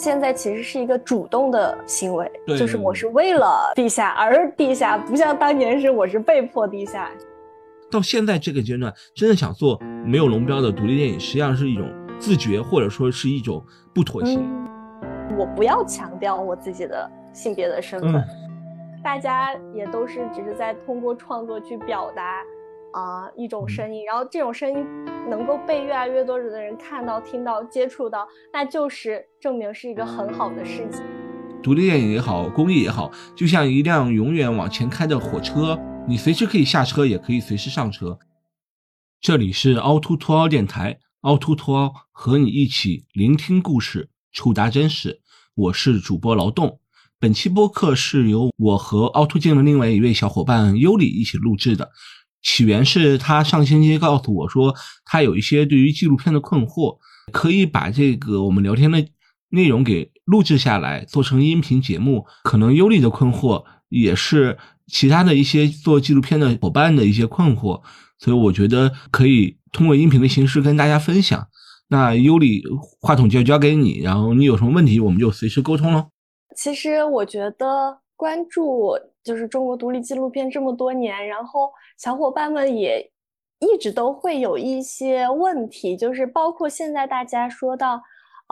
现在其实是一个主动的行为，对就是我是为了地下而地下，不像当年是我是被迫地下。到现在这个阶段，真的想做没有龙标的独立电影，实际上是一种自觉，或者说是一种不妥协。嗯，我不要强调我自己的性别的身份，嗯大家也都是只是在通过创作去表达啊、一种声音，然后这种声音能够被越来越多的人看到、听到、接触到，那就是证明是一个很好的事情。独立电影也好，公益也好，就像一辆永远往前开的火车，你随时可以下车，也可以随时上车。这里是凹凸凸凹电台，凹凸凸凹和你一起聆听故事，触达真实。我是主播劳动。本期播客是由我和凹凸镜的另外一位小伙伴尤里一起录制的。起源是他上星期告诉我说，他有一些对于纪录片的困惑，可以把这个我们聊天的内容给录制下来，做成音频节目。可能优丽的困惑也是其他的一些做纪录片的伙伴的一些困惑，所以我觉得可以通过音频的形式跟大家分享。那优里，话筒就交给你，然后你有什么问题，我们就随时沟通喽。其实我觉得关注就是中国独立纪录片这么多年，然后小伙伴们也一直都会有一些问题，就是包括现在大家说到。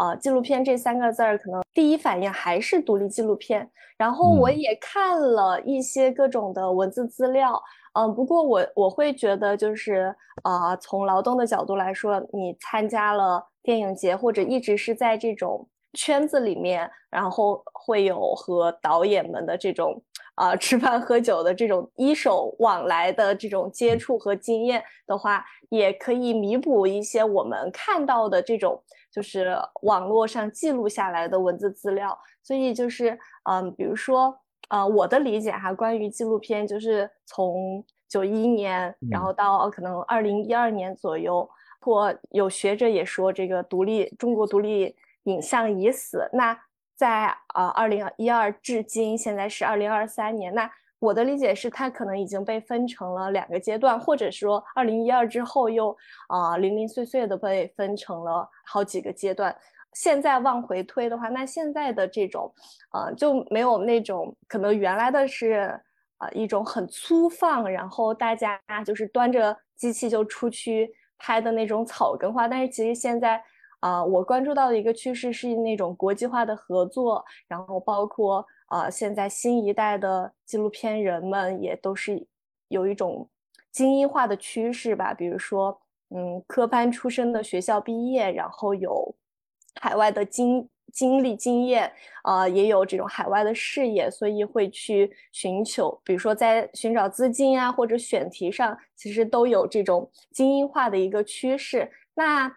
呃，纪录片这三个字儿，可能第一反应还是独立纪录片。然后我嗯也看了一些各种的文字资料，嗯、不过我我会觉得，就是呃，从劳动的角度来说，你参加了电影节，或者一直是在这种圈子里面，然后会有和导演们的这种啊、呃吃饭喝酒的这种一手往来的这种接触和经验的话，也可以弥补一些我们看到的这种就是网络上记录下来的文字资料。所以就是嗯，比如说呃，我的理解哈，关于纪录片就是从九一年，然嗯后到可能二零一二年左右，或有学者也说这个独立中国独立影像已死。那在啊二零一二至今，现在是二零二三年，那我的理解是它可能已经被分成了两个阶段，或者说二零一二之后又啊、零零碎碎的被分成了好几个阶段。现在往回推的话，那现在的这种，呃，就没有那种可能原来的是，呃，一种很粗放，然后大家就是端着机器就出去拍的那种草根化。但是其实现在，啊、我关注到的一个趋势是那种国际化的合作，然后包括呃，现在新一代的纪录片人们也都是有一种精英化的趋势吧，比如说，嗯，科班出身的学校毕业，然后有海外的经经历经验，呃，也有这种海外的视野，所以会去寻求，比如说在寻找资金啊，或者选题上，其实都有这种精英化的一个趋势。那，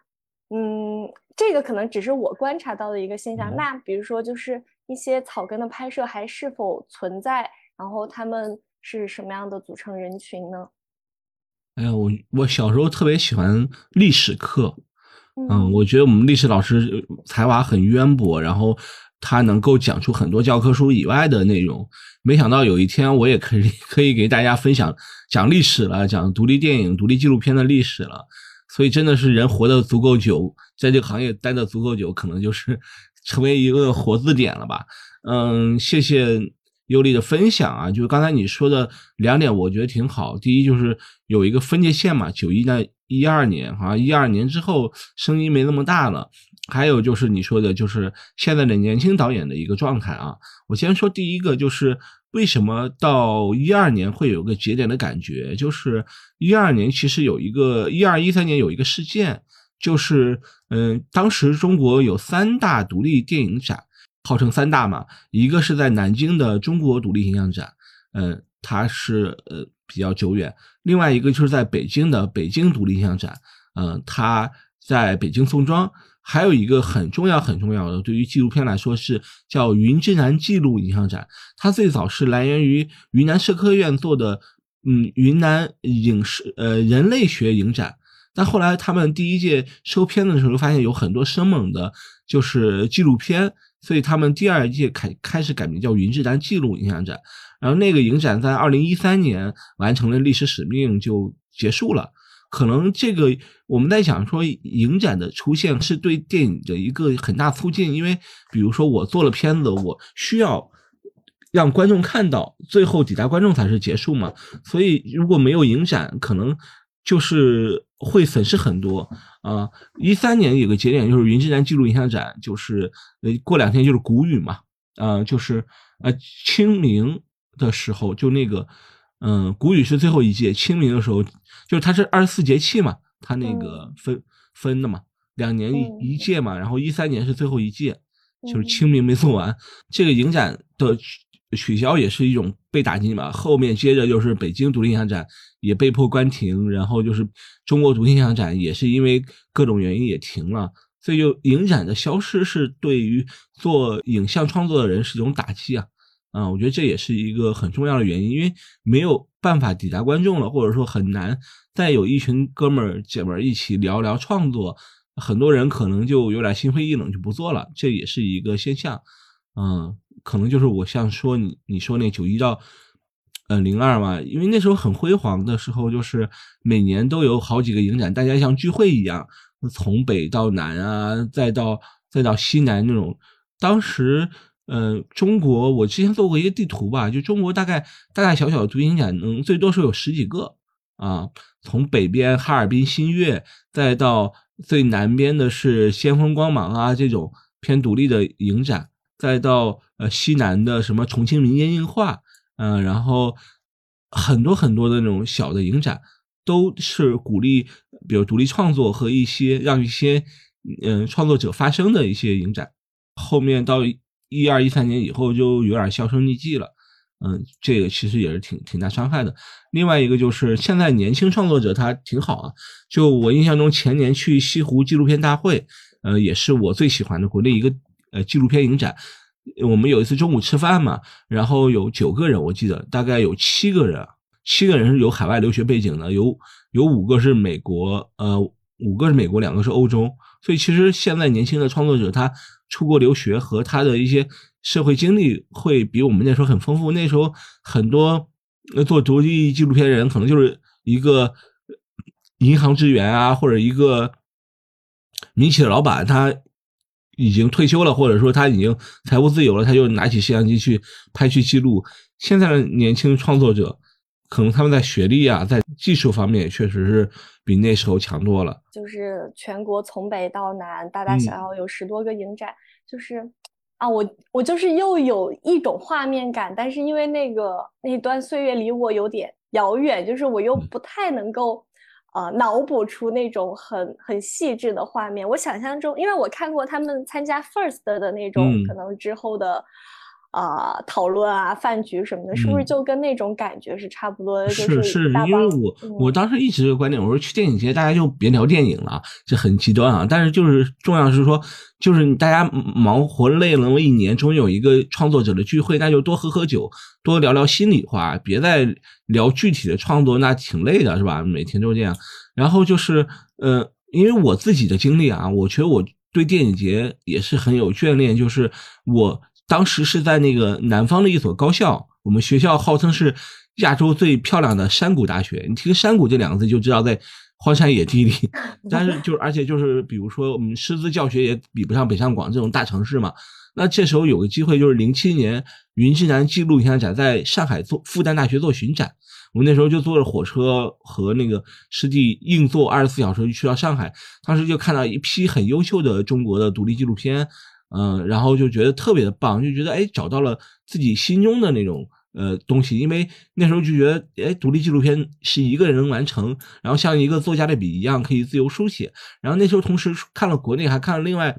嗯，这个可能只是我观察到的一个现象。嗯那比如说，就是一些草根的拍摄还是否存在？然后他们是什么样的组成人群呢？哎呀，我我小时候特别喜欢历史课，嗯，嗯我觉得我们历史老师呃才华很渊博，然后他能够讲出很多教科书以外的内容。没想到有一天我也可以 可以给大家分享讲历史了，讲独立电影、独立纪录片的历史了。所以真的是人活得足够久，在这个行业待得足够久，可能就是 成为一个活字典了吧。嗯，谢谢尤丽的分享啊，就是刚才你说的两点，我觉得挺好。第一就是有一个分界线嘛，九一到一二年，好像一二年之后声音没那么大了。还有就是你说的，就是现在的年轻导演的一个状态啊。我先说第一个，就是为什么到一二年会有个节点的感觉，就是一二年其实有一个一二一三年有一个事件，就是嗯、当时中国有三大独立电影展。号称三大嘛，一个是在南京的中国独立影像展，嗯，它是呃比较久远；另外一个就是在北京的北京独立影像展，嗯，它在北京宋庄；还有一个很重要很重要的，对于纪录片来说是叫云之南纪录影像展，它最早是来源于云南社科院做的，嗯，云南影视呃人类学影展。但后来他们第一届收片的时候，发现有很多生猛的，就是纪录片，所以他们第二届开开始改名叫云之南纪录影像展。然后那个影展在二零一三年完成了历史使命就结束了。可能这个我们在讲说影展的出现是对电影的一个很大促进，因为比如说我做了片子，我需要让观众看到，最后抵达观众才是结束嘛。所以如果没有影展，可能就是会损失很多啊。一三年有个节点就是云之南纪录影像展，就是呃过两天就是谷雨嘛，啊就是呃清明的时候就那个。嗯，谷雨是最后一届，清明的时候，就是它是二十四节气嘛，它那个分分的嘛，两年一一届嘛，然后一三年是最后一届，就是清明没做完，这个影展的取消也是一种被打击嘛。后面接着就是北京独立影像展也被迫关停，然后就是中国独立影像展也是因为各种原因也停了，所以就影展的消失是对于做影像创作的人是一种打击啊。啊，我觉得这也是一个很重要的原因，因为没有办法抵达观众了，或者说很难再有一群哥们儿姐们儿一起聊聊创作，很多人可能就有点心灰意冷就不做了，这也是一个现象。嗯，可能就是我像说你你说那九一到呃零二嘛，因为那时候很辉煌的时候，就是每年都有好几个影展，大家像聚会一样，从北到南啊，再到再到西南那种，当时。嗯，中国我之前做过一个地图吧，就中国大概大大小小的独立影展能最多是有十几个啊。从北边哈尔滨新月，再到最南边的是先锋光芒啊这种偏独立的影展，再到呃西南的什么重庆民间映画，嗯，然后很多很多的那种小的影展，都是鼓励比如独立创作和一些让一些嗯创作者发声的一些影展。后面到。一二一三年以后就有点销声匿迹了，嗯，这个其实也是挺挺大伤害的。另外一个就是现在年轻创作者他挺好啊，就我印象中前年去西湖纪录片大会，呃，也是我最喜欢的国内一个呃纪录片影展。我们有一次中午吃饭嘛，然后有九个人，我记得大概有七个人，七个人是有海外留学背景的，有有五个是美国，呃，五个是美国，两个是欧洲。所以其实现在年轻的创作者他。出国留学和他的一些社会经历会比我们那时候很丰富。那时候很多做独立纪录片的人可能就是一个银行职员啊，或者一个民企的老板，他已经退休了，或者说他已经财务自由了，他就拿起摄像机去拍去记录。现在的年轻创作者，可能他们在学历啊，在技术方面确实是。比那时候强多了，就是全国从北到南，大大小小有十多个影展，就是啊，我我就是又有一种画面感，但是因为那个那段岁月离我有点遥远，就是我又不太能够呃脑补出那种很很细致的画面。我想象中，因为我看过他们参加 First 的那种，可能之后的。啊，讨论啊，饭局什么的，是不是就跟那种感觉是差不多的？是是，因为我我当时一直这个观点，我说去电影节大家就别聊电影了，这很极端啊。但是就是重要是说，就是大家忙活累了那么一年，终于有一个创作者的聚会，那就多喝喝酒，多聊聊心里话，别再聊具体的创作，那挺累的，是吧？每天都这样。然后就是，呃，因为我自己的经历啊，我觉得我对电影节也是很有眷恋，就是我。当时是在那个南方的一所高校，我们学校号称是亚洲最漂亮的山谷大学。你听“山谷”这两个字就知道在荒山野地里，但是就而且就是比如说我们师资教学也比不上北上广这种大城市嘛。那这时候有个机会，就是零七年云之南纪录影像展在上海做复旦大学做巡展，我们那时候就坐着火车和那个师弟硬座二十四小时就去到上海，当时就看到一批很优秀的中国的独立纪录片。嗯，然后就觉得特别的棒，就觉得哎，找到了自己心中的那种呃东西。因为那时候就觉得，哎，独立纪录片是一个人完成，然后像一个作家的笔一样可以自由书写。然后那时候同时看了国内，还看了另外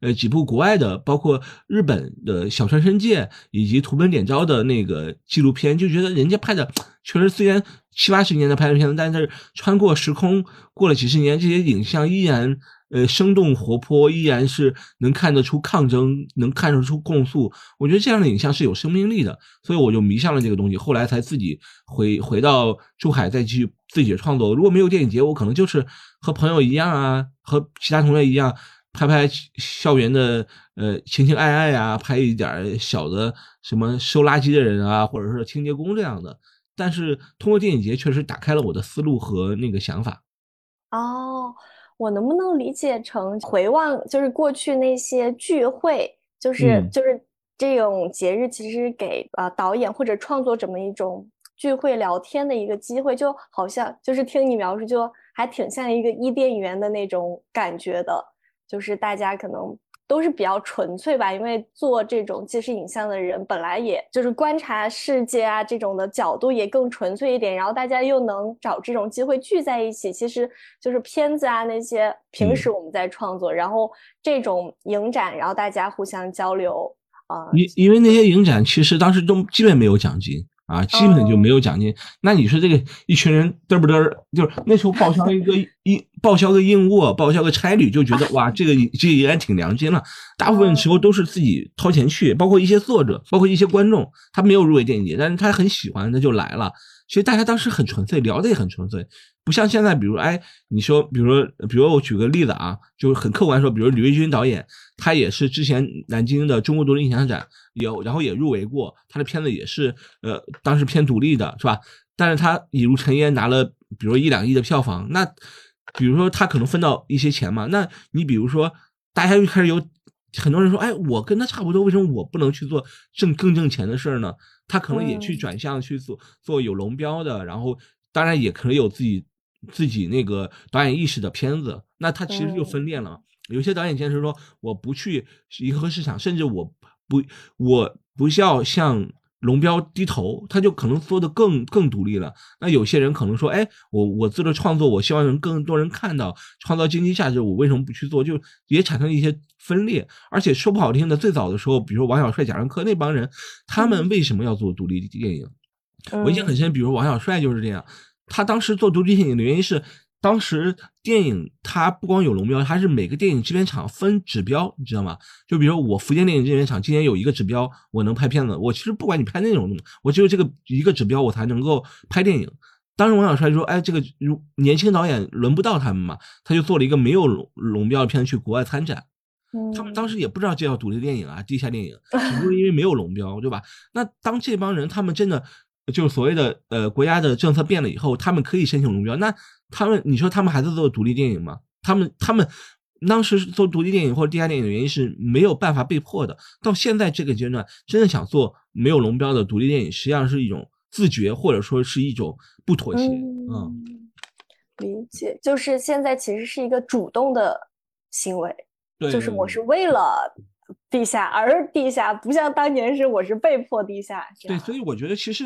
呃几部国外的，包括日本的小川伸介以及图本点昭的那个纪录片，就觉得人家拍的确实虽然七八十年的拍的片子，但是穿过时空，过了几十年，这些影像依然。呃，生动活泼，依然是能看得出抗争，能看得出控诉。我觉得这样的影像是有生命力的，所以我就迷上了这个东西。后来才自己回回到珠海，再继续自己创作。如果没有电影节，我可能就是和朋友一样啊，和其他同学一样，拍拍校园的呃情情爱爱啊，拍一点小的什么收垃圾的人啊，或者是清洁工这样的。但是通过电影节，确实打开了我的思路和那个想法。哦，我能不能理解成回望，就是过去那些聚会，就是嗯就是这种节日，其实给呃导演或者创作者们一种聚会聊天的一个机会，就好像就是听你描述，就还挺像一个伊甸园的那种感觉的，就是大家可能。都是比较纯粹吧，因为做这种纪实影像的人，本来也就是观察世界啊这种的角度也更纯粹一点，然后大家又能找这种机会聚在一起，其实就是片子啊那些平时我们在创作，然后这种影展，然后大家互相交流啊。因因为那些影展其实当时都基本没有奖金。啊，基本就没有奖金。那你说这个一群人嘚不嘚儿，就是那时候报销一个 硬报销个硬卧，报销个差旅，就觉得 哇，这个这也挺良心了。大部分时候都是自己掏钱去，包括一些作者，包括一些观众，他没有入围电影节，但是他很喜欢，他就来了。其实大家当时很纯粹，聊的也很纯粹，不像现在，比如哎，你说，比如说，比如我举个例子啊，就是很客观说，比如吕卫军导演，他也是之前南京的中国独立影像展有，然后也入围过，他的片子也是呃当时偏独立的，是吧？但是他已入尘烟拿了，比如一两亿的票房，那比如说他可能分到一些钱嘛，那你比如说大家又开始有很多人说，哎，我跟他差不多，为什么我不能去做挣更挣钱的事儿呢？他可能也去转向去做做有龙标的，然后当然也可能有自己自己那个导演意识的片子。那他其实就分裂了。有些导演坚持说，我不去迎合市场，甚至我不我不要向龙标低头，他就可能做的更更独立了。那有些人可能说，哎，我我做的创作，我希望能更多人看到，创造经济价值，我为什么不去做？就也产生了一些分裂。而且说不好听的，最早的时候，比如说王小帅、贾樟柯那帮人，他们为什么要做独立电影？我印象很深，比如王小帅就是这样，他当时做独立电影的原因是。当时电影它不光有龙标，它是每个电影制片厂分指标，你知道吗？就比如我福建电影制片厂今年有一个指标，我能拍片子。我其实不管你拍内容，我只有这个一个指标，我才能够拍电影。当时王小帅说：“哎，这个如年轻导演轮不到他们嘛，他就做了一个没有龙龙标的片去国外参展。他们当时也不知道这叫独立电影啊，地下电影，只不过因为没有龙标，对吧？那当这帮人他们真的就是所谓的呃国家的政策变了以后，他们可以申请龙标，那。他们，你说他们还在做独立电影吗？他们，他们当时做独立电影或者地下电影的原因是没有办法被迫的。到现在这个阶段，真的想做没有龙标的独立电影，实际上是一种自觉，或者说是一种不妥协。嗯，理解，就是现在其实是一个主动的行为，对，就是我是为了地下，而地下不像当年是我是被迫地下。对，所以我觉得其实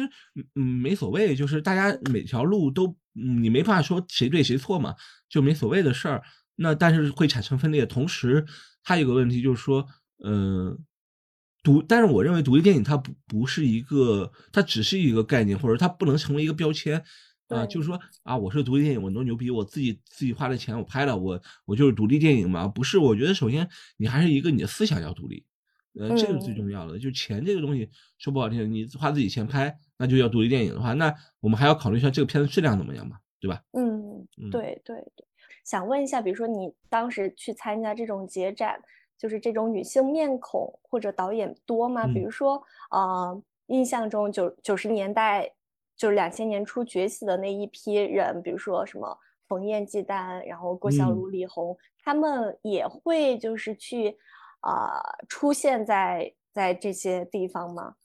嗯没所谓，就是大家每条路都。嗯，你没办法说谁对谁错嘛，就没所谓的事儿。那但是会产生分裂。同时，它有个问题就是说，嗯，独，但是我认为独立电影它不不是一个，它只是一个概念，或者它不能成为一个标签啊。就是说啊，我是独立电影，我多牛逼，我自己自己花的钱我拍了，我我就是独立电影嘛。不是，我觉得首先你还是一个你的思想要独立，呃，这个最重要的。就钱这个东西说不好听，你花自己钱拍。那就要独立电影的话，那我们还要考虑一下这个片子质量怎么样嘛，对吧？嗯，对对对。想问一下，比如说你当时去参加这种节展，就是这种女性面孔或者导演多吗？比如说，呃，印象中九九十年代就是两千年初崛起的那一批人，比如说什么冯燕、季丹，然后郭小茹、李红，他们也会就是去啊出现在在这些地方吗？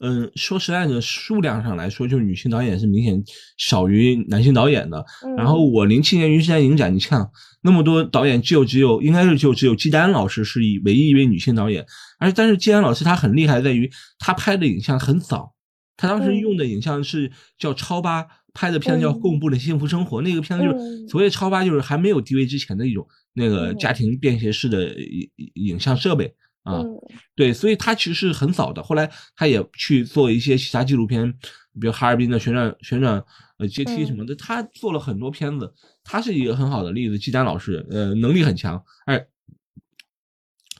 嗯，说实在的，数量上来说，就是女性导演是明显少于男性导演的。然后我零七年云山影展，你看那么多导演，就只有应该是就只有季丹老师是以唯一一位女性导演。而但是季丹老师她很厉害，在于她拍的影像很早，她当时用的影像是叫超八拍的片子，叫《共步的幸福生活》。那个片子就是所谓超八，就是还没有 DV 之前的一种那个家庭便携式的影影像设备。啊，对，所以他其实是很早的。后来他也去做一些其他纪录片，比如哈尔滨的旋转旋转呃阶梯什么的，他做了很多片子。他是一个很好的例子。季丹老师，呃，能力很强，而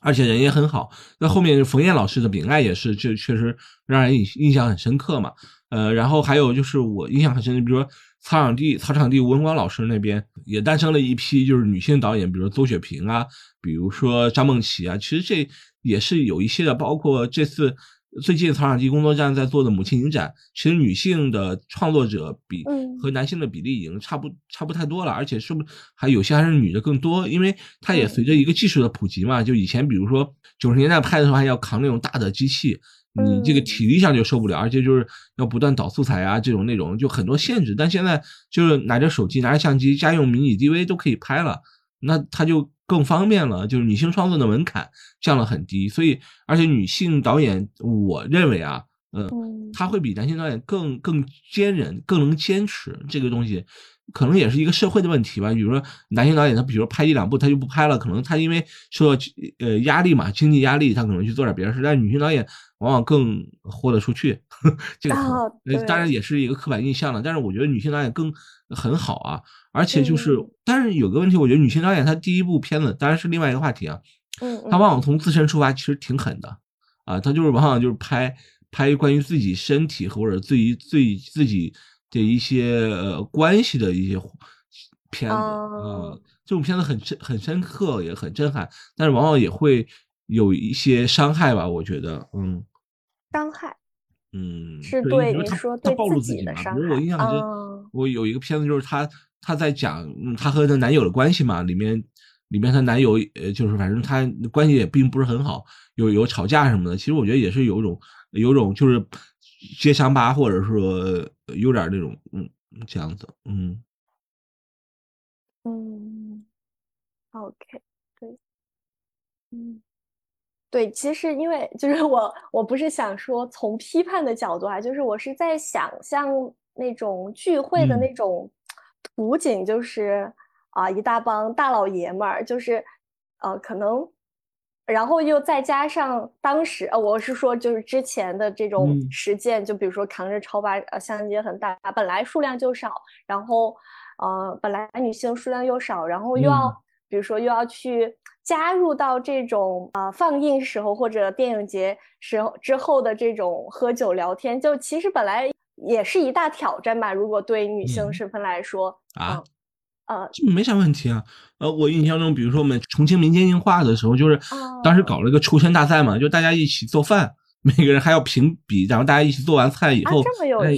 而且人也很好。那后面冯燕老师的《饼爱》也是，这确实让人印印象很深刻嘛。呃，然后还有就是我印象很深的，比如说草场地草场地吴文光老师那边也诞生了一批就是女性导演，比如邹雪萍啊，比如说张梦琪啊，其实这。也是有一些的，包括这次最近草场地工作站在做的母亲影展，其实女性的创作者比和男性的比例已经差不差不太多了，而且是不是还有些还是女的更多？因为它也随着一个技术的普及嘛，就以前比如说九十年代拍的时候还要扛那种大的机器。你这个体力上就受不了，而且就是要不断导素材啊，这种那种就很多限制。但现在就是拿着手机、拿着相机、家用迷你 DV 都可以拍了，那它就更方便了。就是女性创作的门槛降了很低，所以而且女性导演，我认为啊，嗯，她会比男性导演更更坚韧、更能坚持这个东西。可能也是一个社会的问题吧。比如说，男性导演他，比如拍一两部他就不拍了，可能他因为受到呃压力嘛，经济压力，他可能去做点别的事。但是女性导演往往更豁得出去，这个当然也是一个刻板印象了。但是我觉得女性导演更很好啊，而且就是，但是有个问题，我觉得女性导演她第一部片子当然是另外一个话题啊，嗯，她往往从自身出发，其实挺狠的啊，她就是往往就是拍拍关于自己身体或者自己自己自己。的一些呃关系的一些片子啊，这种片子很深很深刻，也很震撼，但是往往也会有一些伤害吧，我觉得，嗯，伤害，嗯，是对你说对自己的伤害。我印象中，我有一个片子就是她她在讲她和她男友的关系嘛，里面里面她男友呃就是反正她关系也并不是很好，有有吵架什么的，其实我觉得也是有种有种就是。揭伤疤，或者说有点那种，嗯，这样子，嗯，嗯，OK，对，嗯，对，其实因为就是 我，我不是想说从批判的角度啊，就是我是在想象那种聚会的那种图景，就是啊，一大帮大老爷们儿，就是呃，可能。然后又再加上当时，呃，我是说，就是之前的这种实践，就比如说扛着超八，呃，相机很大，本来数量就少，然后，呃，本来女性数量又少，然后又要，比如说又要去加入到这种，呃，放映时候或者电影节时候之后的这种喝酒聊天，就其实本来也是一大挑战吧，如果对女性身份来说啊。呃，这没啥问题啊。呃，我印象中，比如说我们重庆民间映画的时候，就是当时搞了一个厨神大赛嘛，就大家一起做饭，每个人还要评比，然后大家一起做完菜以后，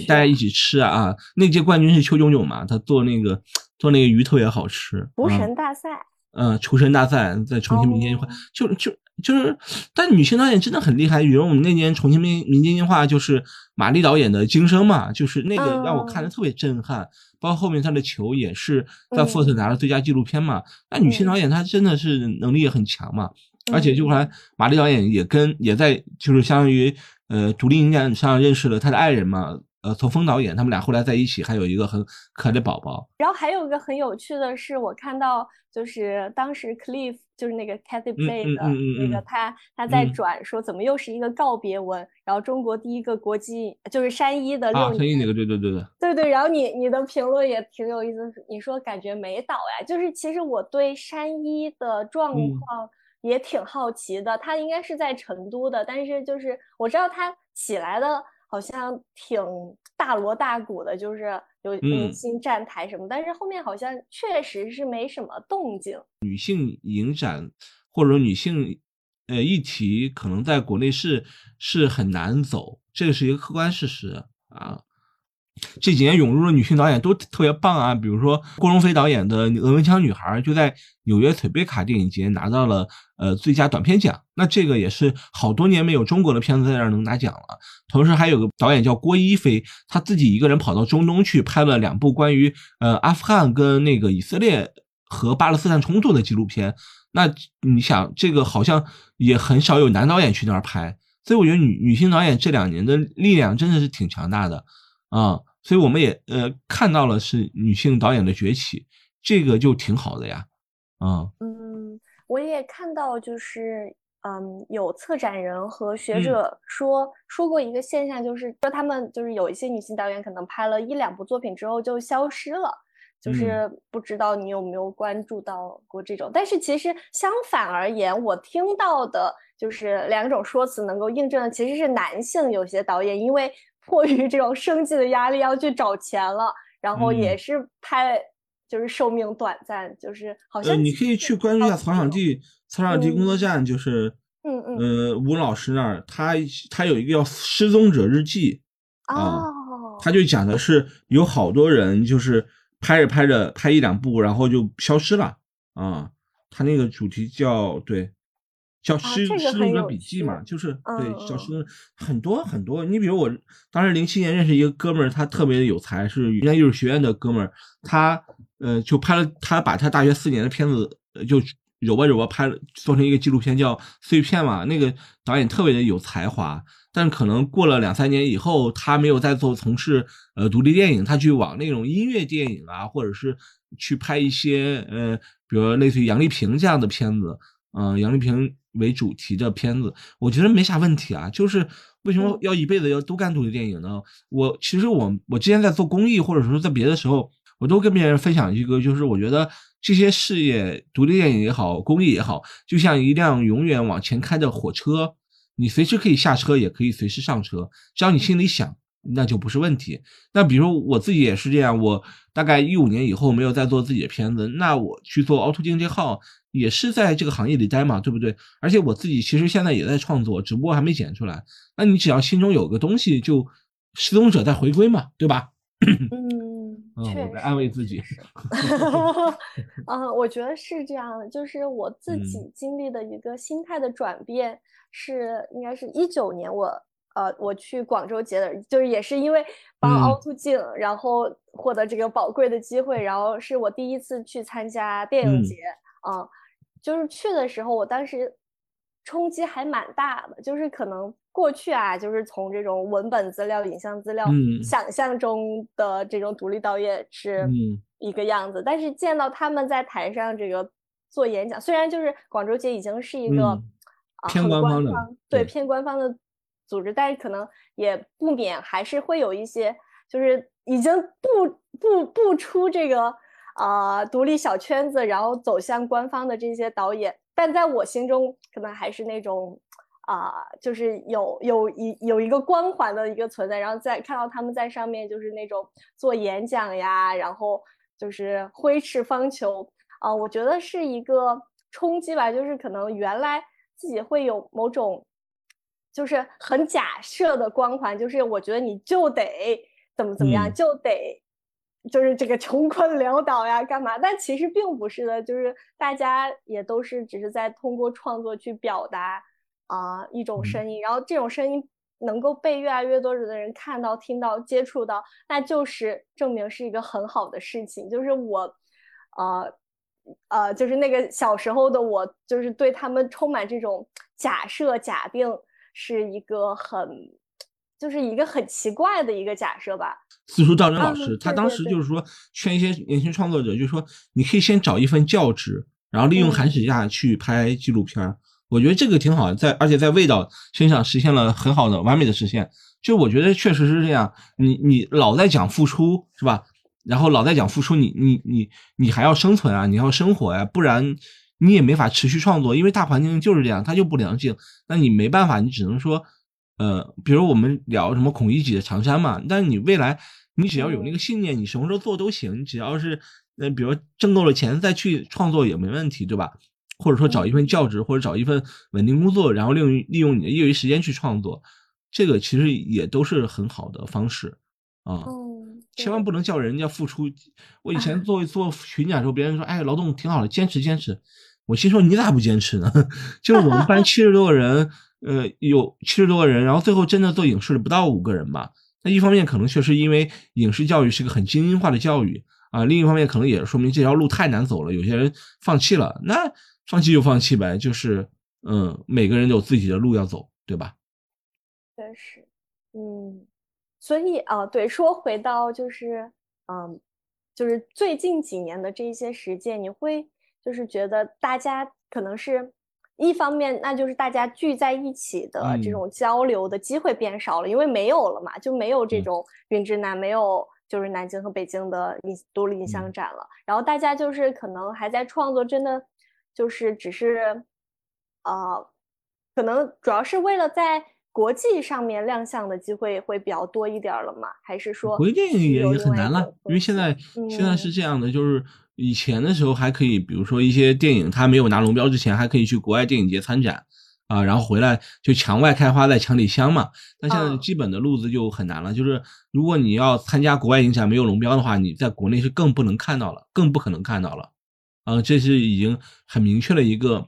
大家一起吃啊啊！那届冠军是邱炯炯嘛，他做那个做那个鱼特别好吃。厨神大赛。嗯，厨神大赛在重庆民间映画，就就就是，但女性导演真的很厉害。比如我们那年重庆民民间映画，就是马丽导演的《今生》嘛，就是那个让我看的特别震撼。包括后面他的球也是在 FIRST 拿了最佳纪录片嘛，那女性导演她真的是能力也很强嘛，而且就后来玛丽导演也跟也在就是相当于呃独立影展上认识了他的爱人嘛。呃，从峰导演他们俩后来在一起，还有一个很可爱的宝宝。然后还有一个很有趣的是，我看到就是当时 Cliff 就是那个 Cathy Play 的那个他他在转说怎么又是一个告别文，然后中国第一个国际就是山一的六山一那个对对对对对对。然后你你的评论也挺有意思，你说感觉没倒呀？就是其实我对山一的状况也挺好奇的，他应该是在成都的，但是就是我知道他起来的。好像挺大锣大鼓的，就是有明星站台什么，但是后面好像确实是没什么动静。女性影展或者说女性呃议题，可能在国内是是很难走，这个是一个客观事实啊。这几年涌入的女性导演都特别棒啊，比如说郭荣飞导演的《额温枪女孩》就在纽约翠贝卡电影节拿到了呃最佳短片奖，那这个也是好多年没有中国的片子在那儿能拿奖了。同时还有个导演叫郭一飞，他自己一个人跑到中东去拍了两部关于呃阿富汗跟那个以色列和巴勒斯坦冲突的纪录片。那你想，这个好像也很少有男导演去那儿拍，所以我觉得女女性导演这两年的力量真的是挺强大的啊。所以我们也呃看到了是女性导演的崛起，这个就挺好的呀，啊，嗯，我也看到就是嗯有策展人和学者说说过一个现象，就是说他们就是有一些女性导演可能拍了一两部作品之后就消失了，就是不知道你有没有关注到过这种。但是其实相反而言，我听到的就是两种说辞能够印证的，其实是男性有些导演因为。迫于这种生计的压力，要去找钱了，然后也是拍，就是寿命短暂，就是好像。你可以去关注一下草场地，草场地工作站，就是嗯嗯，呃，吴老师那儿，他他有一个叫《失踪者日记》啊，哦，他就讲的是有好多人就是拍着拍着拍一两部，然后就消失了啊。他那个主题叫对，叫失这个失踪者很有趣笔记嘛，就是对嗯嗯叫失踪很多很多。你比如我当时零七年认识一个哥们儿，他特别有才，是人家艺术学院的哥们儿，他呃就拍了，他把他大学四年的片子呃就揉吧揉吧拍了，做成一个纪录片叫《碎片》嘛。那个导演特别的有才华，但是可能过了两三年以后，他没有再做从事呃独立电影，他去往那种音乐电影啊，或者是去拍一些呃，比如类似于杨丽萍这样的片子，嗯、杨丽萍为主题的片子，我觉得没啥问题啊。就是为什么嗯要一辈子要都干独立电影呢？我其实我我之前在做公益，或者说在别的时候，我都跟别人分享一个，就是我觉得这些事业，独立电影也好，公益也好，就像一辆永远往前开的火车，你随时可以下车，也可以随时上车，只要你心里想，那就不是问题。那比如我自己也是这样，我大概一五年以后没有再做自己的片子，那我去做凹凸镜这号也是在这个行业里待嘛，对不对？而且我自己其实现在也在创作，只不过还没剪出来。那你只要心中有个东西，就失踪者在回归嘛，对吧？嗯，嗯，确我在安慰自己。实。嗯，我觉得是这样的，就是我自嗯己经历的一个心态的转变是，应该是一九年我呃我去广州节的，就是也是因为帮嗯。凹凸镜，然后获得这个宝贵的机会，然后是我第一次去参加电影嗯。节，嗯，就是去的时候，我当时冲击还蛮大的，就是可能过去啊，就是从这种文本资料、影像资料、嗯。想象中的这种独立导演是嗯。一个样子，但是见到他们在台上这个做演讲，虽然就是广州节已经是一个、嗯啊很偏官方的对对偏官方的组织，但是可能也不免还是会有一些就是已经不不不出这个呃独立小圈子，然后走向官方的这些导演，但在我心中可能还是那种啊、就是有有一有一个光环的一个存在，然后再看到他们在上面就是那种做演讲呀，然后就是挥斥方遒啊、我觉得是一个冲击吧，就是可能原来自己会有某种就是很假设的光环，就是我觉得你就得怎么怎么样，嗯就得就是这个穷困潦倒呀，干嘛？但其实并不是的，就是大家也都是只是在通过创作去表达啊、一种嗯声音，然后这种声音能够被越来越多的人看到、听到、接触到，那就是证明是一个很好的事情。就是我，呃。呃，就是那个小时候的我，就是对他们充满这种假设、假定，是一个很，就是一个很奇怪的一个假设吧。四叔赵真老嗯师，他当时就是说劝一些年轻创作者，就是说你可以先找一份教职，然后利用嗯寒暑假去拍纪录片儿。我觉得这个挺好，在而且在味道身上实现了很好的完美的实现。就我觉得确实是这样，你你老在讲付出是吧？然后老在讲付出，你你你你还要生存啊，你要生活呀、不然你也没法持续创作，因为大环境就是这样，它就不良性。那你没办法，你只能说，呃，比如我们聊什么孔乙己的长衫嘛，但是你未来你只要有那个信念，你什么时候做都行。你只要是，呃，比如挣够了钱再去创作也没问题，对吧？或者说找一份教职，或者找一份稳定工作，然后利用利用你的业余时间去创作，这个其实也都是很好的方式啊。嗯，千万不能叫人家付出。我以前 做做巡讲的时候，别人说：“哎，劳动挺好的，坚持坚持。”我心说：“你咋不坚持呢？” 就是我们班七十多个人，呃，有七十多个人，然后最后真的做影视的不到五个人吧。那一方面可能确实因为影视教育是个很精英化的教育啊，另一方面可能也是说明这条路太难走了，有些人放弃了。那放弃就放弃呗，就是嗯，每个人都有自己的路要走，对吧？确实，嗯，所以啊，对，说回到就是，嗯，就是最近几年的这一些实践，你会就是觉得大家可能是一方面，那就是大家聚在一起的这嗯。种交流的机会变少了，因为没有了嘛，就没有这嗯。种云之南，没有就是南京和北京的影独立影像嗯展了，然后大家就是可能还在创作，真的就是只是，呃，可能主要是为了在国际上面亮相的机会会比较多一点儿了嘛？还是说国际电影也也很难了，因为现在现在是嗯。这样的，就是以前的时候还可以，比如说一些电影它没有拿龙标之前，还可以去国外电影节参展啊，然后回来就墙外开花在墙里香嘛。那现在基本的路子就很难了，就是如果你要参加国外影展没有龙标的话，你在国内是更不能看到了，更不可能看到了。啊，这是已经很明确的一个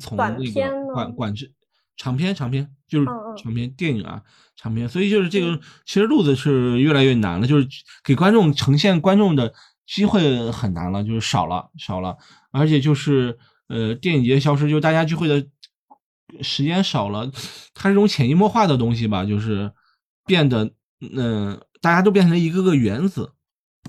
从那个管？管制长篇长篇就是长篇电影啊长篇，所以就是这个其实路子是越来越难了，就是给观众呈现观众的机会很难了，就是少了少了，而且就是呃电影节消失，就大家聚会的。时间少了，它这种潜移默化的东西吧，就是变得，嗯，大家都变成了一个个原子，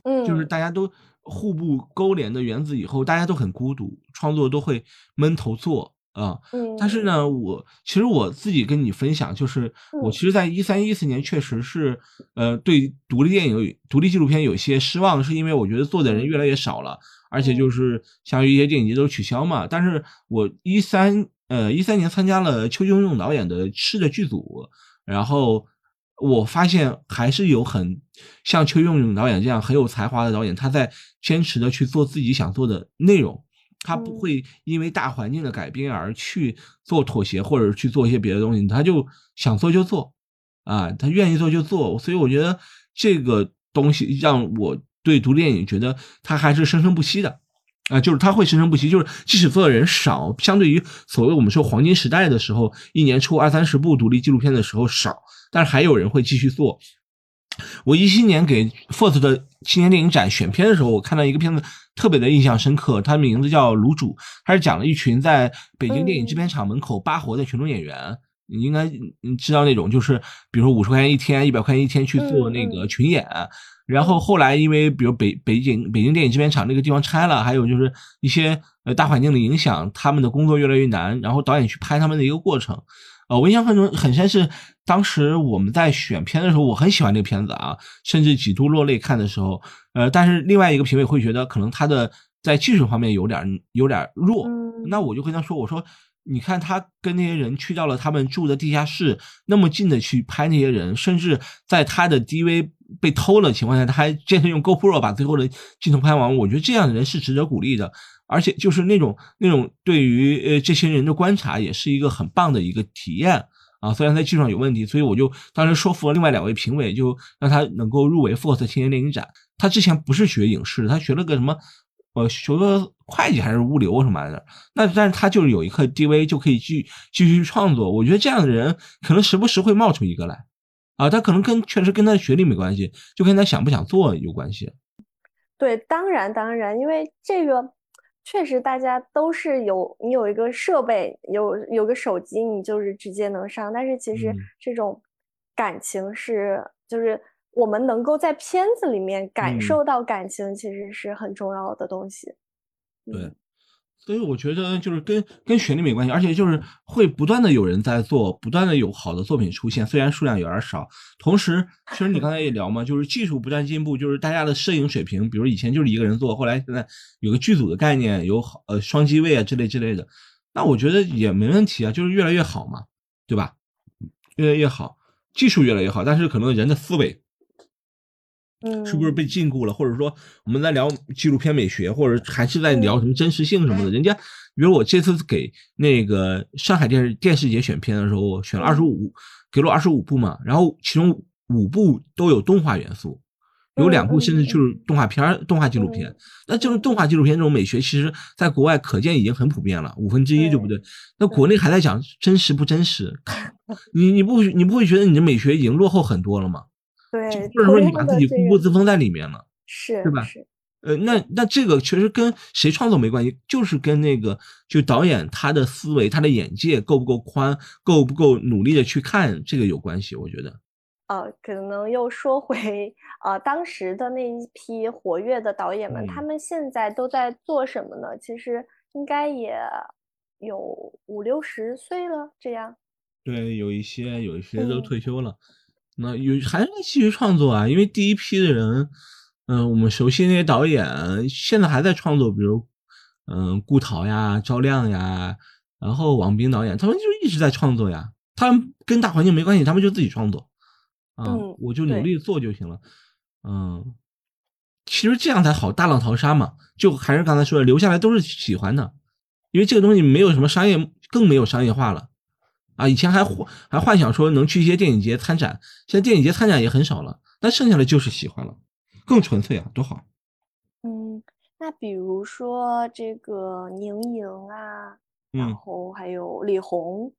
嗯，就是大家都互不勾连的原子，以后大家都很孤独，创作都会闷头做啊。嗯，但是呢，我其实我自己跟你分享，就是我其实，在一三一四年确实是，呃，对独立电影、独立纪录片有些失望，是因为我觉得做的人越来越少了，而且就是像一些电影节都取消嘛。但是我一三。呃，一三年参加了邱炯炯导演的《吃》的剧组，然后我发现还是有很像邱炯炯导演这样很有才华的导演，他在坚持的去做自己想做的内容，他不会因为大环境的改变而去做妥协或者去做一些别的东西，他就想做就做，啊，他愿意做就做，所以我觉得这个东西让我对独立电影觉得他还是生生不息的。啊，就是他会生生不息，就是即使做的人少，相对于所谓我们说黄金时代的时候，一年出二三十部独立纪录片的时候少，但是还有人会继续做。我一七年给 FIRST 的青年电影展选片的时候，我看到一个片子特别的印象深刻，他的名字叫《卤煮》，他是讲了一群在北京电影制片厂门口扒活的群众演员，你应该你知道那种，就是比如说五十块钱一天、一百块钱一天去做那个群演。然后后来，因为比如北北京北京电影制片厂那个地方拆了，还有就是一些呃大环境的影响，他们的工作越来越难。然后导演去拍他们的一个过程，呃，我印象很深很深是当时我们在选片的时候，我很喜欢这个片子啊，甚至几度落泪看的时候，呃，但是另外一个评委会觉得可能他的在技术方面有点有点弱，那我就跟他说，我说。你看他跟那些人去到了他们住的地下室，那么近的去拍那些人，甚至在他的 DV 被偷了情况下，他还坚持用 GoPro 把最后的镜头拍完。我觉得这样的人是值得鼓励的，而且就是那种那种对于呃这些人的观察，也是一个很棒的一个体验啊。虽然在技术上有问题，所以我就当时说服了另外两位评委，就让他能够入围 FORCE 青年电影展。他之前不是学影视，他学了个什么？呃学个会计还是物流什么的，那但是他就是有一颗 DV 就可以继继续创作。我觉得这样的人可能时不时会冒出一个来，啊，他可能跟确实跟他的学历没关系，就跟他想不想做有关系。对，当然当然，因为这个确实大家都是有你有一个设备，有有个手机，你就是直接能上。但是其实这种感情是就是。我们能够在片子里面感受到感情，其实是很重要的东西。对，所以我觉得就是跟跟学历没关系，而且就是会不断的有人在做，不断的有好的作品出现，虽然数量有点少。同时，其实你刚才也聊嘛，就是技术不断进步，就是大家的摄影水平，比如以前就是一个人做，后来现在有个剧组的概念，有好呃双机位啊之类之类的，那我觉得也没问题啊，就是越来越好嘛，对吧？越来越好，技术越来越好，但是可能人的思维。是不是被禁锢了？或者说我们在聊纪录片美学，或者还是在聊什么真实性什么的？人家，比如我这次给那个上海电视电视节选片的时候，选了二十五，给了二十五部嘛，然后其中五部都有动画元素，有两部甚至就是动画片、动画纪录片。那这种动画纪录片这种美学，其实在国外可见已经很普遍了，五分之一对不对？那国内还在讲真实不真实？你你不你不会觉得你的美学已经落后很多了吗？对，或者说你把自己固步自封在里面了，是，对吧？呃，那那这个确实跟谁创作没关系，就是跟那个就导演他的思维、他的眼界够不够宽，够不够努力的去看这个有关系，我觉得。呃，可能又说回呃当时的那一批活跃的导演们，他们现在都在做什么呢？其实应该也有五六十岁了，这样。对，有一些有一些都退休了。那有还是继续创作啊？因为第一批的人，嗯，我们熟悉那些导演，现在还在创作，比如，嗯，顾陶呀、赵亮呀，然后王斌导演，他们就一直在创作呀。他们跟大环境没关系，他们就自己创作，啊，我就努力做就行了。嗯，其实这样才好，大浪淘沙嘛。就还是刚才说的，留下来都是喜欢的，因为这个东西没有什么商业，更没有商业化了。啊，以前还还幻想说能去一些电影节参展，现在电影节参展也很少了。那剩下的就是喜欢了，更纯粹啊，多好。嗯，那比如说这个宁莹啊，然后还有李红，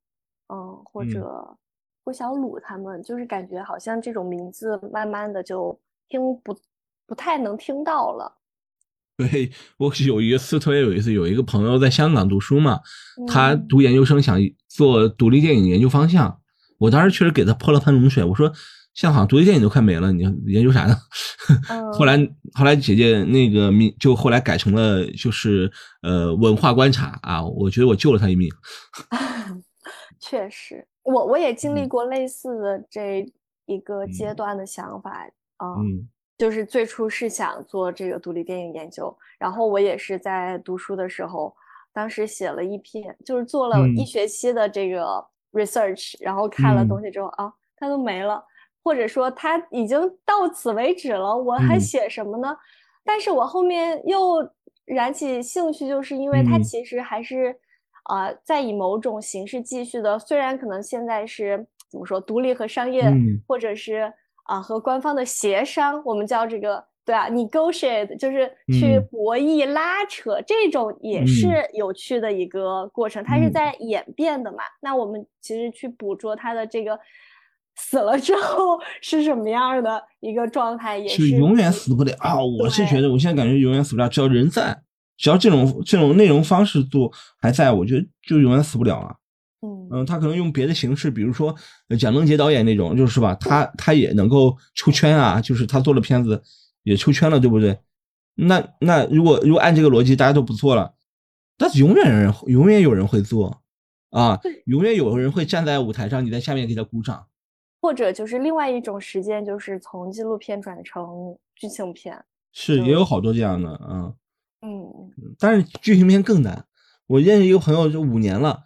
嗯，或者郭小鲁他们，就是感觉好像这种名字慢慢的就听不不太能听到了。对我有一次特别有意思，有一个朋友在香港读书嘛，他读研究生想做独立电影研究方向，我当时确实给他泼了盆冷水，我说像好像独立电影都快没了，你研究啥呢？后来后来姐姐那个名就后来改成了就是呃文化观察啊，我觉得我救了他一命。确实，我我也经历过类似的这一个阶段的想法啊。就是最初是想做这个独立电影研究，然后我也是在读书的时候，当时写了一篇，就是做了一学期的这个 research，然后看了东西之后啊，它都没了，或者说它已经到此为止了，我还写什么呢？但是我后面又燃起兴趣，就是因为它其实还是呃在以某种形式继续的，虽然可能现在是怎么说独立和商业，或者是。啊，和官方的协商，我们叫这个对啊，negotiate，就是去博弈拉扯，这种也是有趣的一个过程，它是在演变的嘛。那我们其实去捕捉它的这个死了之后是什么样的一个状态，也是永远死不了啊！我是觉得，我现在感觉永远死不了，只要人在，只要这种这种内容方式做还在，我觉得就永远死不了啊。嗯，他可能用别的形式，比如说蒋能杰导演那种，就是吧，他他也能够出圈啊，就是他做的片子也出圈了，对不对？那那如果如果按这个逻辑，大家都不做了，但是永远有人永远有人会做啊，永远有人会站在舞台上，你在下面给他鼓掌，或者就是另外一种时间，就是从纪录片转成剧情片，是也有好多这样的啊，嗯，但是剧情片更难。我认识一个朋友，就五年了。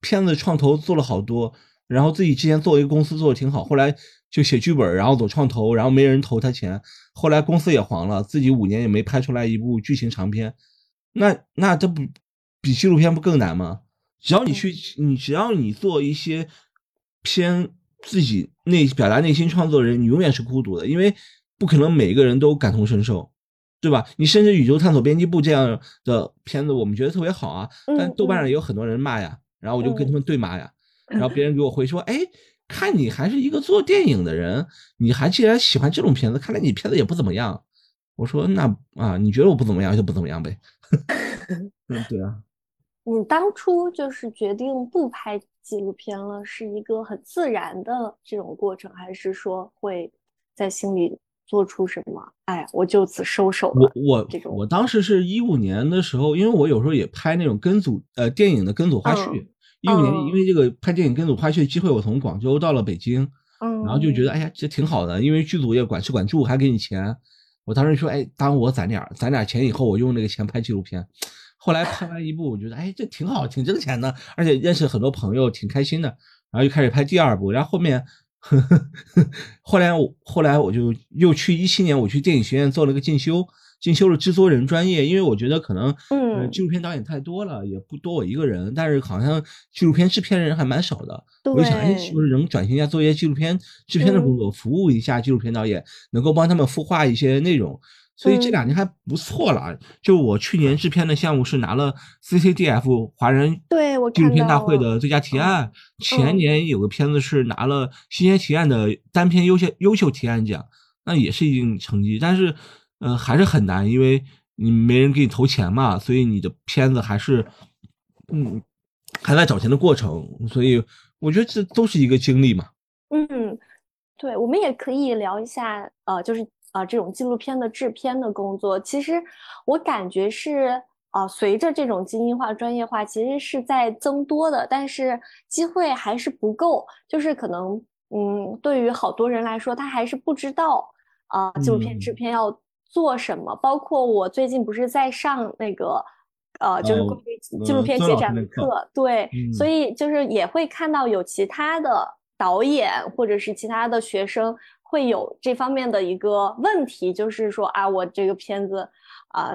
片子创投做了好多，然后自己之前做一个公司做的挺好，后来就写剧本，然后走创投，然后没人投他钱，后来公司也黄了，自己五年也没拍出来一部剧情长片，那那这不比纪录片不更难吗？只要你去，你只要你做一些偏自己内表达内心创作的人，你永远是孤独的，因为不可能每个人都感同身受，对吧？你甚至宇宙探索编辑部这样的片子，我们觉得特别好啊，但豆瓣上也有很多人骂呀。然后我就跟他们对骂呀，然后别人给我回说：“哎，看你还是一个做电影的人，你还既然喜欢这种片子，看来你片子也不怎么样。”我说：“那啊，你觉得我不怎么样就不怎么样呗。”嗯，对啊。你当初就是决定不拍纪录片了，是一个很自然的这种过程，还是说会在心里做出什么？哎，我就此收手了。我我我当时是一五年的时候，因为我有时候也拍那种跟组呃电影的跟组花絮。一五年因为这个拍电影跟组花絮的机会，我从广州到了北京，嗯，然后就觉得哎呀这挺好的，因为剧组也管吃管住，还给你钱。我当时说哎，当我攒点攒点钱以后，我用那个钱拍纪录片。后来拍完一部，我觉得哎这挺好，挺挣钱的，而且认识很多朋友，挺开心的。然后就开始拍第二部，然后后面。呵呵呵，后来我后来我就又去一七年，我去电影学院做了个进修，进修了制作人专业，因为我觉得可能嗯。纪录片导演太多了，也不多我一个人，但是好像纪录片制片人还蛮少的，我就想哎是不是能转型一下做一些纪录片制片的工作，服务一下纪录片导演，能够帮他们孵化一些内容。所以这两年还不错了。就我去年制片的项目是拿了 CCDF 华人对纪录片大会的最佳提案，前年有个片子是拿了新鲜提案的单片优秀优秀提案奖，那也是一定成绩。但是，呃，还是很难，因为你没人给你投钱嘛，所以你的片子还是，嗯，还在找钱的过程。所以我觉得这都是一个经历嘛。嗯，对，我们也可以聊一下，呃，就是。啊，这种纪录片的制片的工作，其实我感觉是啊，随着这种精英化、专业化，其实是在增多的，但是机会还是不够。就是可能，嗯，对于好多人来说，他还是不知道啊，纪录片制片要做什么。包括我最近不是在上那个，呃，就是关于纪录片节展的课，对，所以就是也会看到有其他的导演或者是其他的学生。会有这方面的一个问题，就是说啊，我这个片子啊，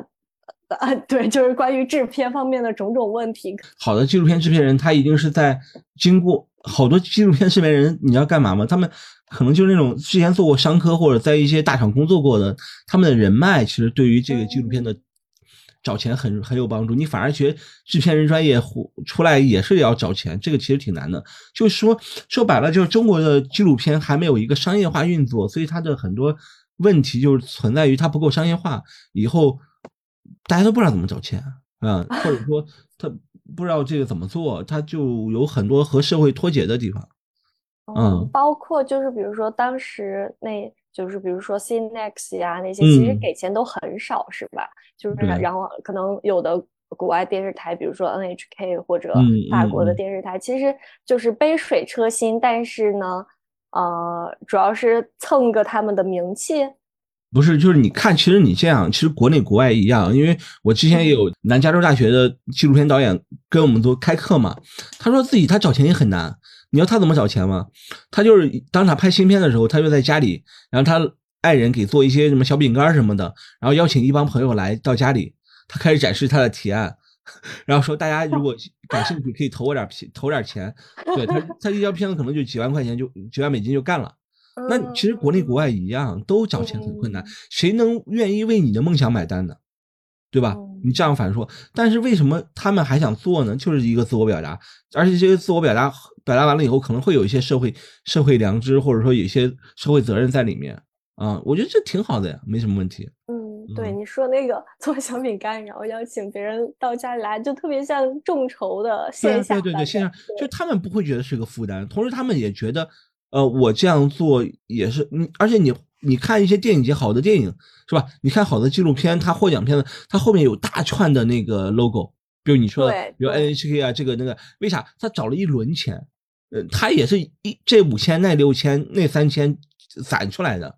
啊，对，就是关于制片方面的种种问题。好的纪录片制片人，他一定是在经过好多纪录片制片人，你知道干嘛吗？他们可能就是那种之前做过商科或者在一些大厂工作过的，他们的人脉其实对于这个纪录片的找钱很很有帮助。你反而学制片人专业出来也是要找钱，这个其实挺难的。就是说说白了，就是中国的纪录片还没有一个商业化运作，所以它的很多问题就是存在于它不够商业化，以后大家都不知道怎么找钱啊，或者说他。不知道这个怎么做，他就有很多和社会脱节的地方。嗯，包括就是比如说当时那，就是比如说 CNext 呀那些，其实给钱都很少，是吧？就是然后可能有的国外电视台，比如说 NHK 或者法国的电视台，其实就是杯水车薪，但是呢，呃，主要是蹭个他们的名气。不是，就是你看，其实你这样，其实国内国外一样。因为我之前也有南加州大学的纪录片导演跟我们都开课嘛，他说自己他找钱也很难。你知道他怎么找钱吗？他就是当他拍新片的时候，他就在家里，然后他爱人给做一些什么小饼干什么的，然后邀请一帮朋友来到家里，他开始展示他的提案，然后说大家如果 感兴趣可以投我点投点钱。对他，他一条片子可能就几万块钱，就几万美金就干了。那其实国内国外一样，都找钱很困难，谁能愿意为你的梦想买单呢？对吧？你这样反说，但是为什么他们还想做呢？就是一个自我表达，而且这个自我表达表达完了以后，可能会有一些社会社会良知，或者说有一些社会责任在里面啊。我觉得这挺好的呀，没什么问题。嗯，对，你说那个做小饼干，然后邀请别人到家里来，就特别像众筹的现象。对对对，现象就他们不会觉得是个负担，同时他们也觉得。呃，我这样做也是，你而且你你看一些电影节好的电影是吧？你看好的纪录片，它获奖片子，它后面有大串的那个 logo，比如你说的，比如 NHK 啊，这个那个，为啥？他找了一轮钱，呃，他也是一这五千那六千那三千攒出来的，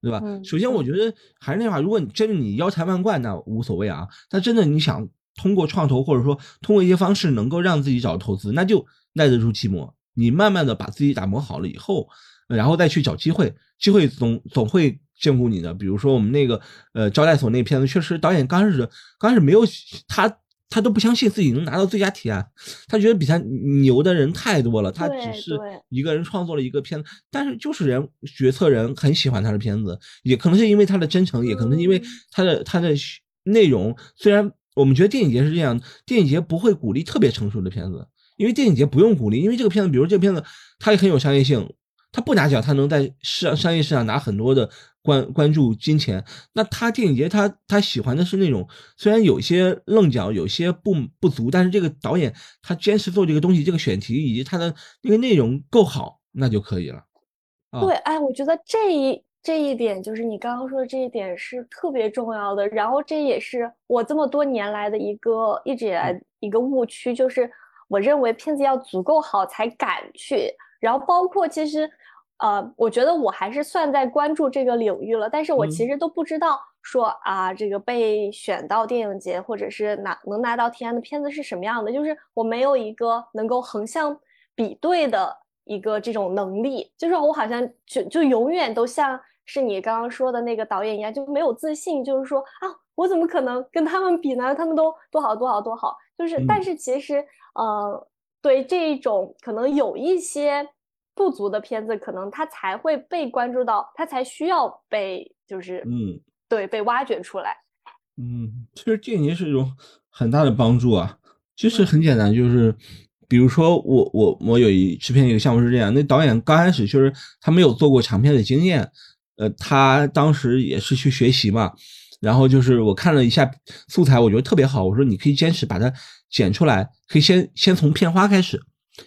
对吧？首先我觉得还是那话，如果你真的你腰缠万贯那无所谓啊，但真的你想通过创投或者说通过一些方式能够让自己找投资，那就耐得住寂寞。你慢慢的把自己打磨好了以后，然后再去找机会，机会总总会眷顾你的。比如说我们那个呃招待所那片子，确实导演刚开始刚开始没有他他都不相信自己能拿到最佳提案，他觉得比他牛的人太多了，他只是一个人创作了一个片子，但是就是人决策人很喜欢他的片子，也可能是因为他的真诚，也可能是因为他的他的内容。虽然我们觉得电影节是这样，电影节不会鼓励特别成熟的片子。因为电影节不用鼓励，因为这个片子，比如这个片子，它也很有商业性，它不拿奖，他能在市商业市场拿很多的关关注金钱。那他电影节，他他喜欢的是那种虽然有些愣角，有些不不足，但是这个导演他坚持做这个东西，这个选题以及他的那个内容够好，那就可以了。对，哎，我觉得这一这一点就是你刚刚说的这一点是特别重要的。然后这也是我这么多年来的一个一直以来一个误区，就是。我认为片子要足够好才敢去，然后包括其实，呃，我觉得我还是算在关注这个领域了，但是我其实都不知道说啊，这个被选到电影节或者是拿能拿到提案的片子是什么样的，就是我没有一个能够横向比对的一个这种能力，就是我好像就就永远都像是你刚刚说的那个导演一样，就没有自信，就是说啊，我怎么可能跟他们比呢？他们都多好多好多好，就是，但是其实。呃，对这种可能有一些不足的片子，可能它才会被关注到，它才需要被就是嗯，对，被挖掘出来。嗯，其实这已经是一种很大的帮助啊，其实很简单，就是比如说我我我有一制片一个项目是这样，那导演刚开始就是他没有做过长片的经验，呃，他当时也是去学习嘛。然后就是我看了一下素材，我觉得特别好。我说你可以坚持把它剪出来，可以先先从片花开始，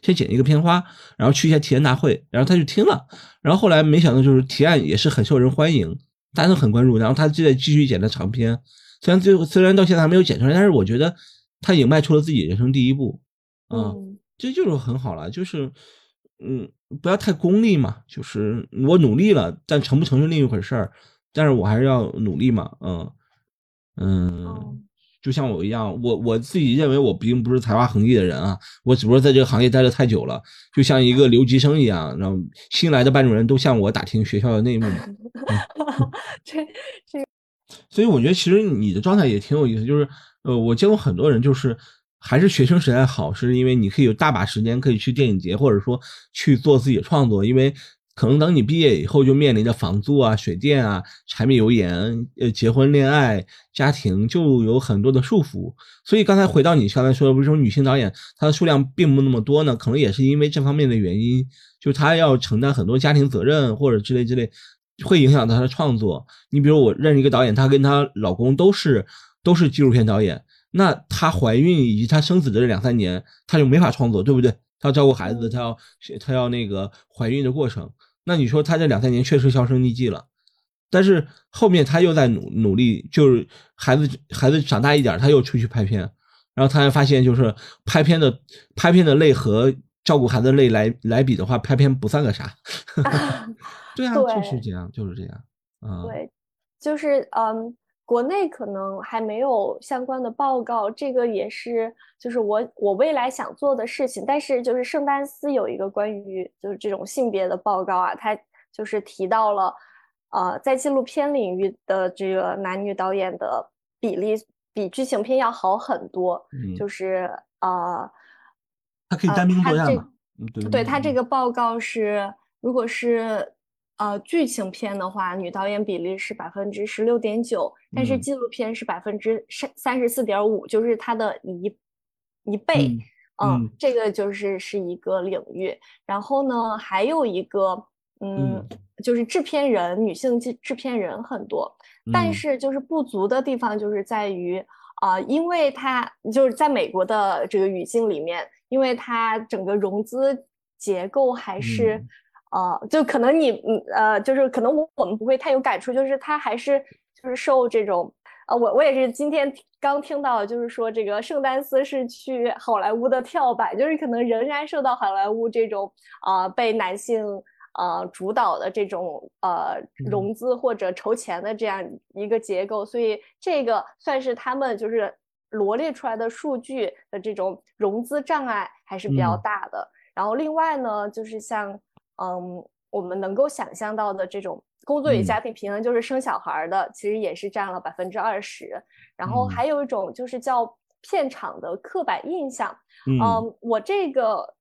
先剪一个片花，然后去一下体验大会。然后他就听了，然后后来没想到就是提案也是很受人欢迎，大家都很关注。然后他就在继续剪的长片，虽然最后虽然到现在还没有剪出来，但是我觉得他也迈出了自己人生第一步。嗯，这就是很好了，就是嗯，不要太功利嘛，就是我努力了，但成不成是另一回事儿。但是我还是要努力嘛，嗯嗯，就像我一样，我我自己认为我并不是才华横溢的人啊，我只不过在这个行业待的太久了，就像一个留级生一样，然后新来的班主任都向我打听学校的内幕。这这，所以我觉得其实你的状态也挺有意思，就是呃，我见过很多人，就是还是学生时代好，是因为你可以有大把时间可以去电影节，或者说去做自己的创作，因为。可能等你毕业以后，就面临着房租啊、水电啊、柴米油盐、呃、结婚、恋爱、家庭，就有很多的束缚。所以刚才回到你刚才说的，为什么女性导演她的数量并不那么多呢？可能也是因为这方面的原因，就她要承担很多家庭责任或者之类之类，会影响到她的创作。你比如我认识一个导演，她跟她老公都是都是纪录片导演，那她怀孕以及她生子的这两三年，她就没法创作，对不对？她要照顾孩子，她要她要那个怀孕的过程。那你说他这两三年确实销声匿迹了，但是后面他又在努努力，就是孩子孩子长大一点，他又出去拍片，然后他还发现就是拍片的拍片的累和照顾孩子的累来来比的话，拍片不算个啥。对啊，就是这样，就是这样。啊，对，就是嗯。国内可能还没有相关的报告，这个也是就是我我未来想做的事情。但是就是圣丹斯有一个关于就是这种性别的报告啊，他就是提到了，呃，在纪录片领域的这个男女导演的比例比剧情片要好很多。嗯，就是呃，他可以单兵作战嘛？对，对他这个报告是，如果是。呃，剧情片的话，女导演比例是百分之十六点九，但是纪录片是百分之三三十四点五，就是它的一一倍。嗯，这个就是是一个领域。然后呢，还有一个，嗯，就是制片人，女性制制片人很多，但是就是不足的地方就是在于，啊，因为它就是在美国的这个语境里面，因为它整个融资结构还是。呃，就可能你，嗯，呃，就是可能我我们不会太有感触，就是他还是就是受这种，呃，我我也是今天刚听到，就是说这个圣丹斯是去好莱坞的跳板，就是可能仍然受到好莱坞这种啊被男性呃主导的这种呃融资或者筹钱的这样一个结构，所以这个算是他们就是罗列出来的数据的这种融资障碍还是比较大的。然后另外呢，就是像。嗯，我们能够想象到的这种工作与家庭平衡，就是生小孩的，其实也是占了百分之二十。然后还有一种就是叫片场的刻板印象。嗯，我这个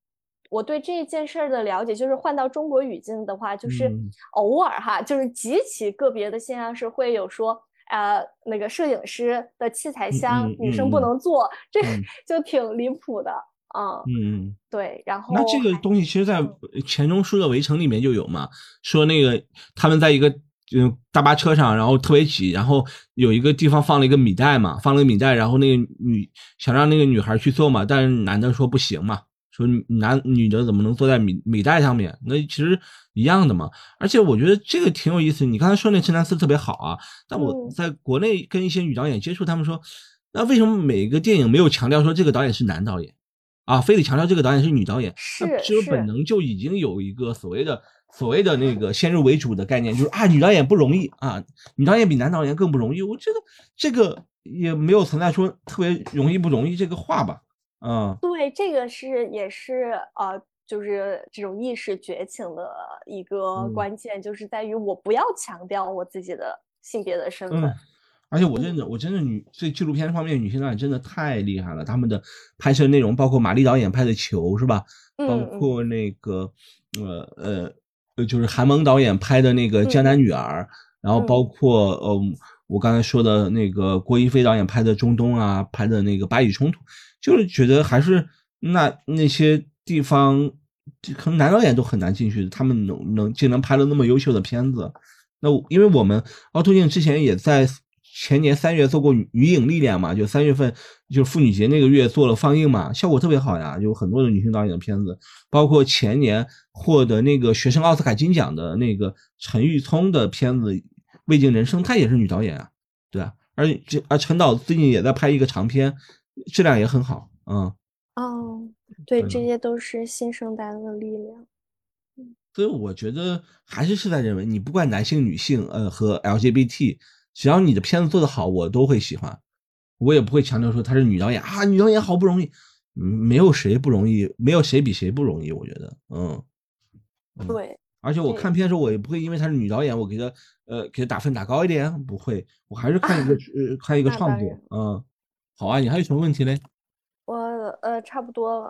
我对这件事儿的了解，就是换到中国语境的话，就是偶尔哈，就是极其个别的现象是会有说，呃，那个摄影师的器材箱女生不能坐，这就挺离谱的。啊，嗯，对，然后那这个东西其实，在钱钟书的《围城》里面就有嘛，说那个他们在一个嗯大巴车上，然后特别挤，然后有一个地方放了一个米袋嘛，放了个米袋，然后那个女想让那个女孩去坐嘛，但是男的说不行嘛，说男女的怎么能坐在米米袋上面？那其实一样的嘛。而且我觉得这个挺有意思，你刚才说那陈丹斯特别好啊，但我在国内跟一些女导演接触，他们说，那为什么每个电影没有强调说这个导演是男导演？啊，非得强调这个导演是女导演，是其实本能就已经有一个所谓的所谓的那个先入为主的概念，就是啊，女导演不容易啊，女导演比男导演更不容易。我觉得这个也没有存在说特别容易不容易这个话吧，嗯，对，这个是也是呃，就是这种意识觉醒的一个关键，就是在于我不要强调我自己的性别的身份。而且我真的，我真的女这纪录片方面女性导演真的太厉害了，他们的拍摄内容包括马丽导演拍的《球》是吧？包括那个呃呃呃，就是韩萌导演拍的那个《江南女儿》，然后包括呃我刚才说的那个郭一飞导演拍的《中东》啊，拍的那个《巴以冲突》，就是觉得还是那那些地方可能男导演都很难进去，他们能能竟然拍了那么优秀的片子。那因为我们凹凸镜之前也在。前年三月做过女影历练嘛，就三月份就是妇女节那个月做了放映嘛，效果特别好呀，有很多的女性导演的片子，包括前年获得那个学生奥斯卡金奖的那个陈玉聪的片子《未尽人生》，她也是女导演啊，对啊，而且这而陈导最近也在拍一个长片，质量也很好，嗯，哦，对，这些都是新生代的力量，所以我觉得还是事在人为，你不管男性、女性，呃，和 LGBT。只要你的片子做得好，我都会喜欢，我也不会强调说她是女导演啊，女导演好不容易，没有谁不容易，没有谁比谁不容易，我觉得，嗯，对，而且我看片的时候，我也不会因为她是女导演，我给她呃给她打分打高一点，不会，我还是看一个呃看一个创作，嗯，好啊，你还有什么问题嘞？我呃差不多了，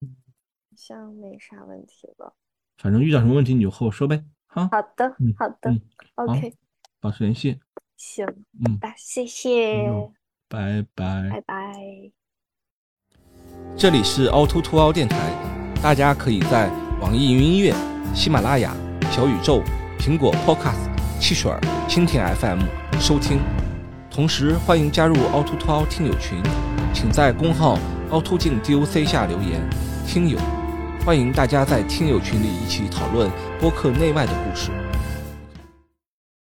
好像没啥问题了。反正遇到什么问题你就和我说呗，好。好的嗯，好的嗯，OK，保持联系，行，嗯，吧，谢谢，嗯拜拜。拜拜。这里是凹凸凸凹电台，大家可以在网易云音乐、喜马拉雅、小宇宙、苹果 Podcast、汽水儿、蜻蜓 FM 收听。同时，欢迎加入凹凸凸凹听友群，请在公号凹凸镜 DOC 下留言“听友”，欢迎大家在听友群里一起讨论播客内外的故事。